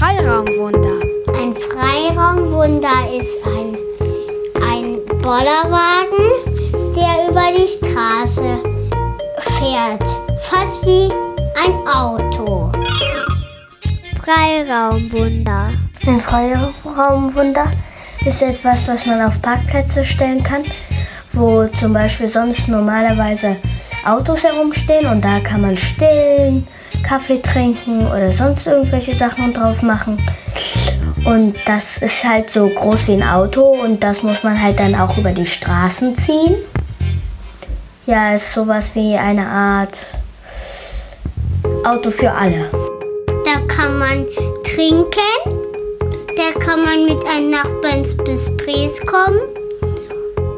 Freiraumwunder. Ein Freiraumwunder ist ein, ein Bollerwagen, der über die Straße fährt. Fast wie ein Auto. Freiraumwunder. Ein Freiraumwunder ist etwas, was man auf Parkplätze stellen kann, wo zum Beispiel sonst normalerweise Autos herumstehen und da kann man stillen, Kaffee trinken oder sonst irgendwelche Sachen drauf machen. Und das ist halt so groß wie ein Auto und das muss man halt dann auch über die Straßen ziehen. Ja, ist sowas wie eine Art Auto für alle. Da kann man trinken, da kann man mit einem Nachbarn ins Gespräch kommen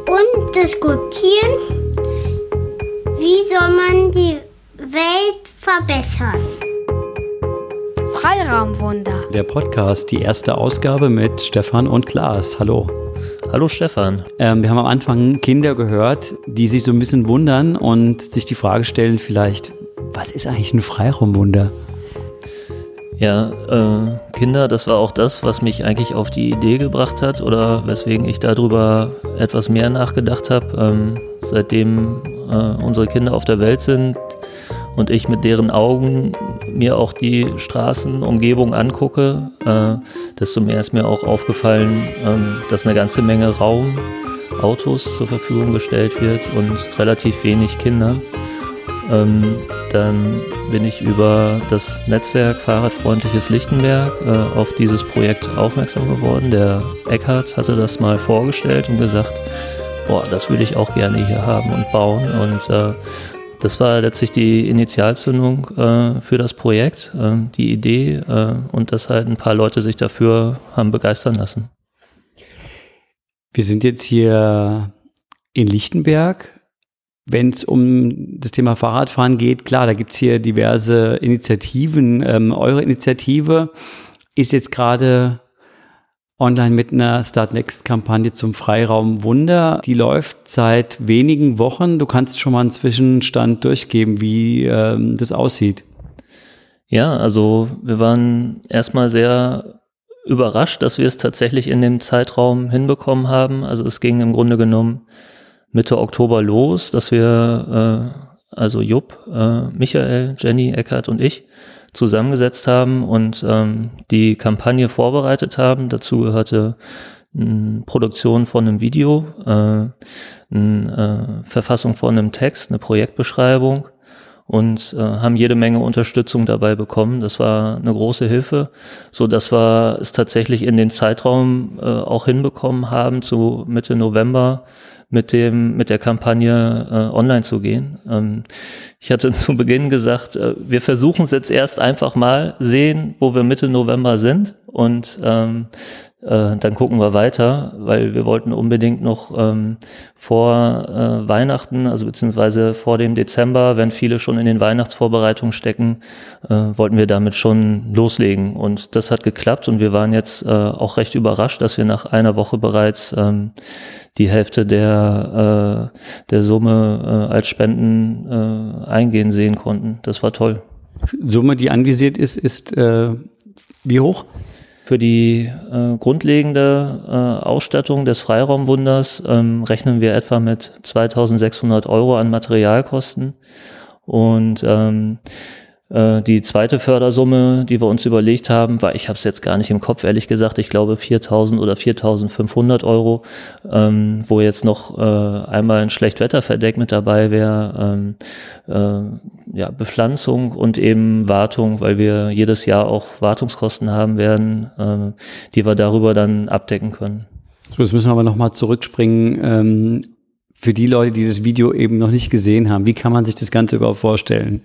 und diskutieren, wie soll man die Welt verbessern. Freiraumwunder. Der Podcast, die erste Ausgabe mit Stefan und Klaas. Hallo. Hallo Stefan. Ähm, wir haben am Anfang Kinder gehört, die sich so ein bisschen wundern und sich die Frage stellen, vielleicht, was ist eigentlich ein Freiraumwunder? Ja, äh, Kinder, das war auch das, was mich eigentlich auf die Idee gebracht hat oder weswegen ich darüber etwas mehr nachgedacht habe. Ähm, seitdem äh, unsere Kinder auf der Welt sind und ich mit deren Augen mir auch die Straßenumgebung angucke, äh, desto mehr ist mir auch aufgefallen, ähm, dass eine ganze Menge Raum Autos zur Verfügung gestellt wird und relativ wenig Kinder. Ähm, dann bin ich über das Netzwerk Fahrradfreundliches Lichtenberg äh, auf dieses Projekt aufmerksam geworden. Der Eckhard hatte das mal vorgestellt und gesagt, boah, das würde ich auch gerne hier haben und bauen. Und äh, das war letztlich die Initialzündung äh, für das Projekt, äh, die Idee äh, und dass halt ein paar Leute sich dafür haben begeistern lassen. Wir sind jetzt hier in Lichtenberg. Wenn es um das Thema Fahrradfahren geht, klar, da gibt es hier diverse Initiativen. Ähm, eure Initiative ist jetzt gerade online mit einer Start Next Kampagne zum Freiraum Wunder. Die läuft seit wenigen Wochen. Du kannst schon mal einen Zwischenstand durchgeben, wie ähm, das aussieht. Ja, also wir waren erstmal sehr überrascht, dass wir es tatsächlich in dem Zeitraum hinbekommen haben. Also es ging im Grunde genommen Mitte Oktober los, dass wir, äh, also Jupp, äh, Michael, Jenny, Eckert und ich, zusammengesetzt haben und ähm, die Kampagne vorbereitet haben. Dazu gehörte eine Produktion von einem Video, äh, eine äh, Verfassung von einem Text, eine Projektbeschreibung und äh, haben jede Menge Unterstützung dabei bekommen. Das war eine große Hilfe, so dass wir es tatsächlich in den Zeitraum äh, auch hinbekommen haben, zu Mitte November mit dem mit der Kampagne äh, online zu gehen. Ähm, ich hatte zu Beginn gesagt, äh, wir versuchen es jetzt erst einfach mal sehen, wo wir Mitte November sind und ähm, äh, dann gucken wir weiter, weil wir wollten unbedingt noch ähm, vor äh, Weihnachten, also beziehungsweise vor dem Dezember, wenn viele schon in den Weihnachtsvorbereitungen stecken, äh, wollten wir damit schon loslegen. Und das hat geklappt und wir waren jetzt äh, auch recht überrascht, dass wir nach einer Woche bereits ähm, die Hälfte der, äh, der Summe äh, als Spenden äh, eingehen sehen konnten. Das war toll. Summe, die anvisiert ist, ist äh, wie hoch? Für die äh, grundlegende äh, Ausstattung des Freiraumwunders ähm, rechnen wir etwa mit 2600 Euro an Materialkosten. Und ähm, äh, die zweite Fördersumme, die wir uns überlegt haben, war, ich habe es jetzt gar nicht im Kopf, ehrlich gesagt, ich glaube 4.000 oder 4.500 Euro, ähm, wo jetzt noch äh, einmal ein Schlechtwetterverdeck mit dabei wäre, ähm, äh, ja, Bepflanzung und eben Wartung, weil wir jedes Jahr auch Wartungskosten haben werden, äh, die wir darüber dann abdecken können. So, jetzt müssen wir aber nochmal zurückspringen. Ähm, für die Leute, die dieses Video eben noch nicht gesehen haben, wie kann man sich das Ganze überhaupt vorstellen?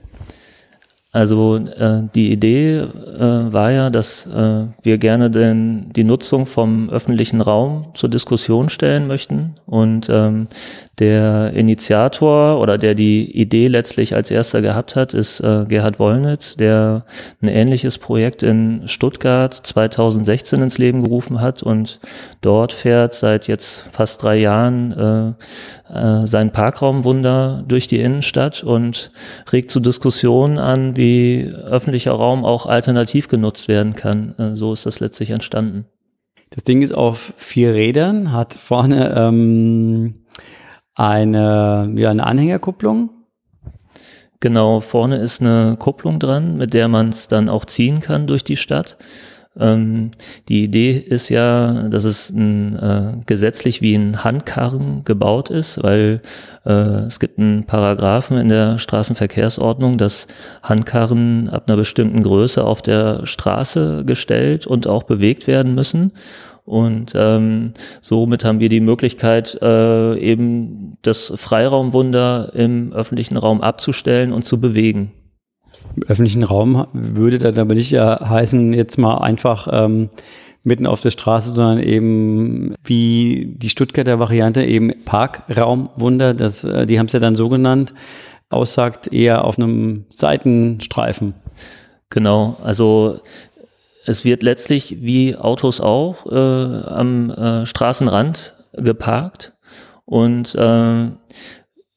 Also äh, die Idee äh, war ja, dass äh, wir gerne den, die Nutzung vom öffentlichen Raum zur Diskussion stellen möchten. Und ähm, Der Initiator oder der die Idee letztlich als erster gehabt hat, ist äh, Gerhard Wollnitz, der ein ähnliches Projekt in Stuttgart 2016 ins Leben gerufen hat und dort fährt seit jetzt fast drei Jahren äh, äh, sein Parkraumwunder durch die Innenstadt und regt zu Diskussionen an, wie öffentlicher Raum auch alternativ genutzt werden kann. Äh, so ist das letztlich entstanden. Das Ding ist auf vier Rädern, hat vorne ähm, eine, ja, eine Anhängerkupplung. Genau, vorne ist eine Kupplung dran, mit der man es dann auch ziehen kann durch die Stadt. Ähm, die Idee ist ja, dass es ein, äh, gesetzlich wie ein Handkarren gebaut ist, weil äh, es gibt einen Paragraphen in der Straßenverkehrsordnung, dass Handkarren ab einer bestimmten Größe auf der Straße gestellt und auch bewegt werden müssen. Und ähm, somit haben wir die Möglichkeit, äh, eben das Freiraumwunder im öffentlichen Raum abzustellen und zu bewegen. Im öffentlichen Raum würde dann aber nicht ja heißen, jetzt mal einfach ähm, mitten auf der Straße, sondern eben wie die Stuttgarter Variante eben Parkraumwunder, das, äh, die haben es ja dann so genannt, aussagt, eher auf einem Seitenstreifen. Genau, also es wird letztlich wie Autos auch äh, am äh, Straßenrand geparkt und äh,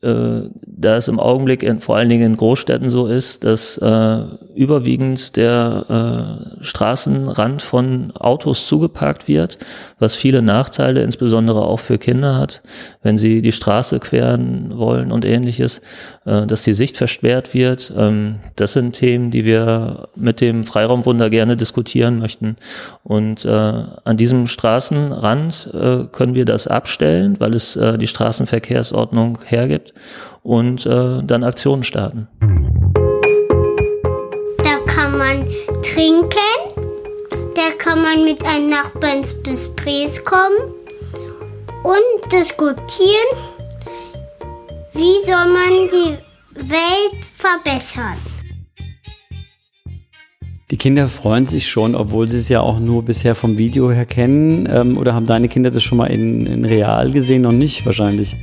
äh, da es im Augenblick in, vor allen Dingen in Großstädten so ist, dass äh, überwiegend der äh, Straßenrand von Autos zugeparkt wird, was viele Nachteile, insbesondere auch für Kinder hat, wenn sie die Straße queren wollen und ähnliches, äh, dass die Sicht versperrt wird. Ähm, das sind Themen, die wir mit dem Freiraumwunder gerne diskutieren möchten. Und äh, an diesem Straßenrand äh, können wir das abstellen, weil es äh, die Straßenverkehrsordnung hergibt und äh, dann Aktionen starten. Da kann man trinken, da kann man mit einem Nachbarn ins Gespräch kommen und diskutieren, wie soll man die Welt verbessern. Die Kinder freuen sich schon, obwohl sie es ja auch nur bisher vom Video her kennen. Ähm, oder haben deine Kinder das schon mal in, in real gesehen? Noch nicht wahrscheinlich.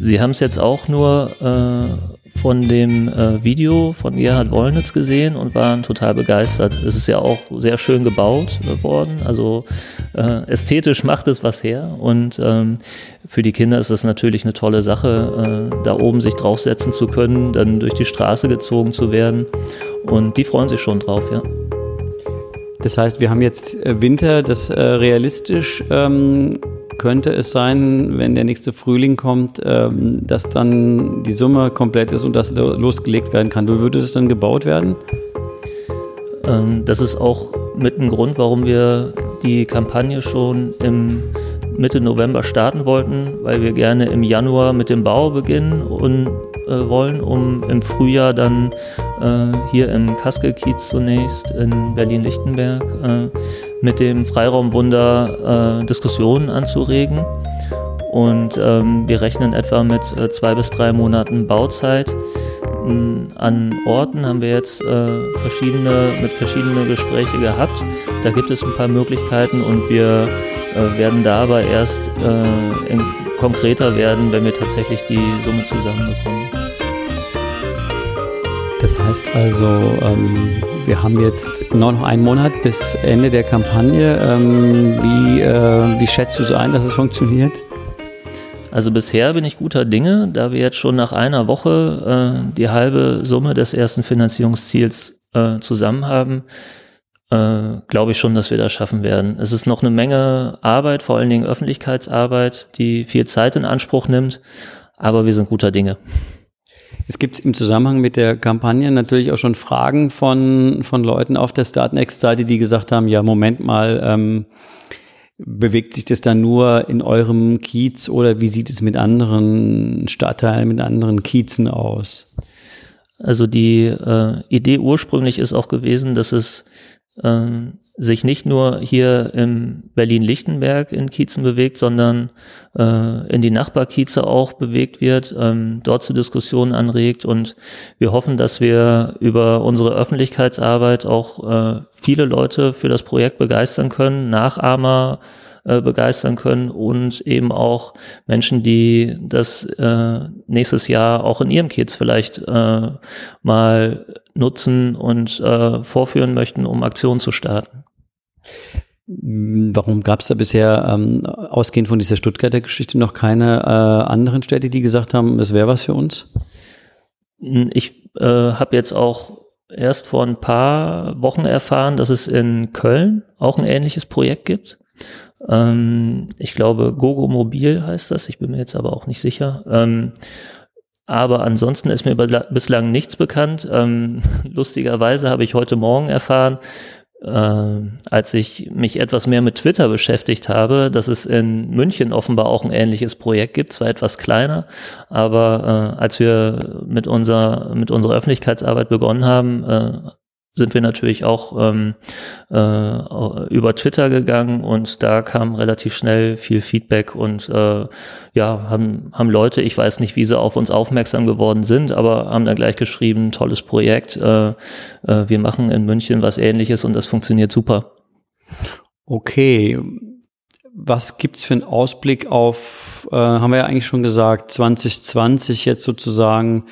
Sie haben es jetzt auch nur äh, von dem äh, Video von Gerhard Wollnitz gesehen und waren total begeistert. Es ist ja auch sehr schön gebaut äh, worden, also äh, ästhetisch macht es was her und ähm, für die Kinder ist es natürlich eine tolle Sache, äh, da oben sich draufsetzen zu können, dann durch die Straße gezogen zu werden und die freuen sich schon drauf, ja. Das heißt, wir haben jetzt äh, Winter, das realistisch ähm, könnte es sein, wenn der nächste Frühling kommt, ähm, dass dann die Summe komplett ist und das losgelegt werden kann. Wie würde es dann gebaut werden? Ähm, das ist auch mit ein Grund, warum wir die Kampagne schon im Mitte November starten wollten, weil wir gerne im Januar mit dem Bau beginnen und äh, wollen, um im Frühjahr dann äh, hier im Kaskelkiez zunächst in Berlin-Lichtenberg äh, mit dem Freiraumwunder äh, Diskussionen anzuregen. Und ähm, wir rechnen etwa mit äh, zwei bis drei Monaten Bauzeit. An Orten haben wir jetzt äh, verschiedene, mit verschiedenen Gespräche gehabt. Da gibt es ein paar Möglichkeiten und wir äh, werden da aber erst äh, in, konkreter werden, wenn wir tatsächlich die Summe zusammenbekommen. Das heißt also, ähm, wir haben jetzt nur noch einen Monat bis Ende der Kampagne. Ähm, wie, äh, wie schätzt du so ein, dass es funktioniert? Also bisher bin ich guter Dinge, da wir jetzt schon nach einer Woche äh, die halbe Summe des ersten Finanzierungsziels äh, zusammen haben, äh, glaube ich schon, dass wir das schaffen werden. Es ist noch eine Menge Arbeit, vor allen Dingen Öffentlichkeitsarbeit, die viel Zeit in Anspruch nimmt, aber wir sind guter Dinge. Es gibt im Zusammenhang mit der Kampagne natürlich auch schon Fragen von, von Leuten auf der Startnext-Seite, die gesagt haben, ja, Moment mal, ähm, bewegt sich das dann nur in eurem Kiez oder wie sieht es mit anderen Stadtteilen, mit anderen Kiezen aus? Also die äh, Idee ursprünglich ist auch gewesen, dass es ähm, sich nicht nur hier in Berlin-Lichtenberg in Kiezen bewegt, sondern äh, in die Nachbarkieze auch bewegt wird, ähm, dort zu Diskussionen anregt. Und wir hoffen, dass wir über unsere Öffentlichkeitsarbeit auch äh, viele Leute für das Projekt begeistern können, Nachahmer äh, begeistern können und eben auch Menschen, die das äh, nächstes Jahr auch in ihrem Kiez vielleicht äh, mal nutzen und äh, vorführen möchten, um Aktionen zu starten. Warum gab es da bisher, ähm, ausgehend von dieser Stuttgarter Geschichte, noch keine äh, anderen Städte, die gesagt haben, es wäre was für uns? Ich äh, habe jetzt auch erst vor ein paar Wochen erfahren, dass es in Köln auch ein ähnliches Projekt gibt. Ähm, ich glaube, Gogo Mobil heißt das, ich bin mir jetzt aber auch nicht sicher. Ähm, aber ansonsten ist mir bislang nichts bekannt. Ähm, lustigerweise habe ich heute Morgen erfahren, äh, als ich mich etwas mehr mit Twitter beschäftigt habe, dass es in München offenbar auch ein ähnliches Projekt gibt, zwar etwas kleiner, aber äh, als wir mit unserer mit unserer Öffentlichkeitsarbeit begonnen haben, äh, sind wir natürlich auch ähm, äh, über Twitter gegangen und da kam relativ schnell viel Feedback und äh, ja, haben, haben Leute, ich weiß nicht, wie sie auf uns aufmerksam geworden sind, aber haben dann gleich geschrieben, tolles Projekt, äh, äh, wir machen in München was ähnliches und das funktioniert super. Okay. Was gibt's für einen Ausblick auf, äh, haben wir ja eigentlich schon gesagt, 2020 jetzt sozusagen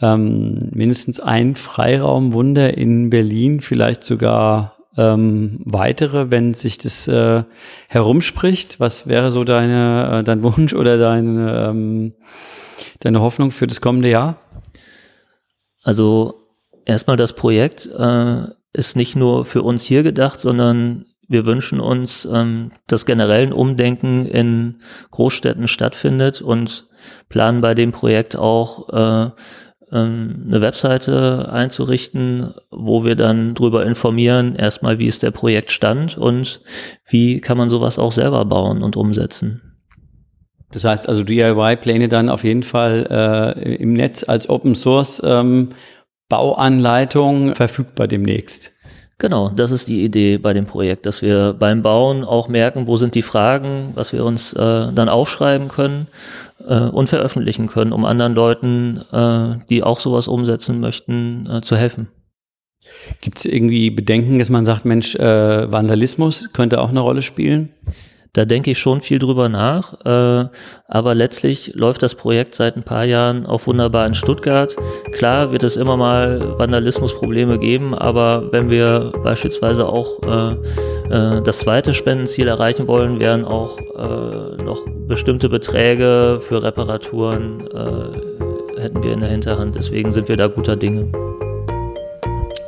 ähm, mindestens ein Freiraumwunder in Berlin, vielleicht sogar ähm, weitere, wenn sich das äh, herumspricht. Was wäre so deine, äh, dein Wunsch oder deine, ähm, deine Hoffnung für das kommende Jahr? Also erstmal das Projekt äh, ist nicht nur für uns hier gedacht, sondern wir wünschen uns, ähm, dass generell ein Umdenken in Großstädten stattfindet und planen bei dem Projekt auch äh, ähm, eine Webseite einzurichten, wo wir dann drüber informieren, erstmal wie ist der Projektstand und wie kann man sowas auch selber bauen und umsetzen. Das heißt also DIY-Pläne dann auf jeden Fall äh, im Netz als Open Source ähm, Bauanleitung verfügbar demnächst. Genau, das ist die Idee bei dem Projekt, dass wir beim Bauen auch merken, wo sind die Fragen, was wir uns äh, dann aufschreiben können äh, und veröffentlichen können, um anderen Leuten, äh, die auch sowas umsetzen möchten, äh, zu helfen. Gibt es irgendwie Bedenken, dass man sagt, Mensch, äh, Vandalismus könnte auch eine Rolle spielen? Da denke ich schon viel drüber nach. Äh, aber letztlich läuft das Projekt seit ein paar Jahren auch wunderbar in Stuttgart. Klar wird es immer mal Vandalismusprobleme geben, aber wenn wir beispielsweise auch äh, äh, das zweite Spendenziel erreichen wollen, wären auch noch bestimmte Beträge für Reparaturen hätten wir in der Hinterhand. Deswegen sind wir da guter Dinge.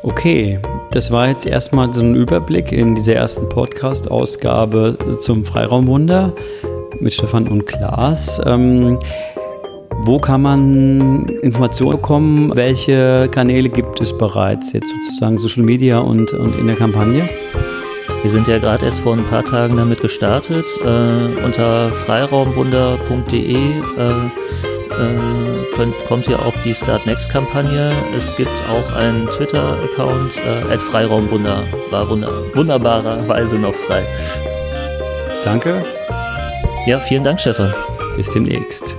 Okay, das war jetzt erstmal so ein Überblick in dieser ersten Podcast-Ausgabe zum Freiraumwunder mit Stefan und Klaas. Ähm, wo kann man Informationen bekommen? Welche Kanäle gibt es bereits jetzt sozusagen Social Media und, und in der Kampagne? Wir sind ja gerade erst vor ein paar Tagen damit gestartet. Äh, unter freiraumwunder.de äh, äh, könnt, kommt ihr auf die Start Next Kampagne. Es gibt auch einen Twitter-Account, äh, Freiraumwunder, war wunder, wunderbarerweise noch frei. Danke. Ja, vielen Dank, Stefan. Bis demnächst.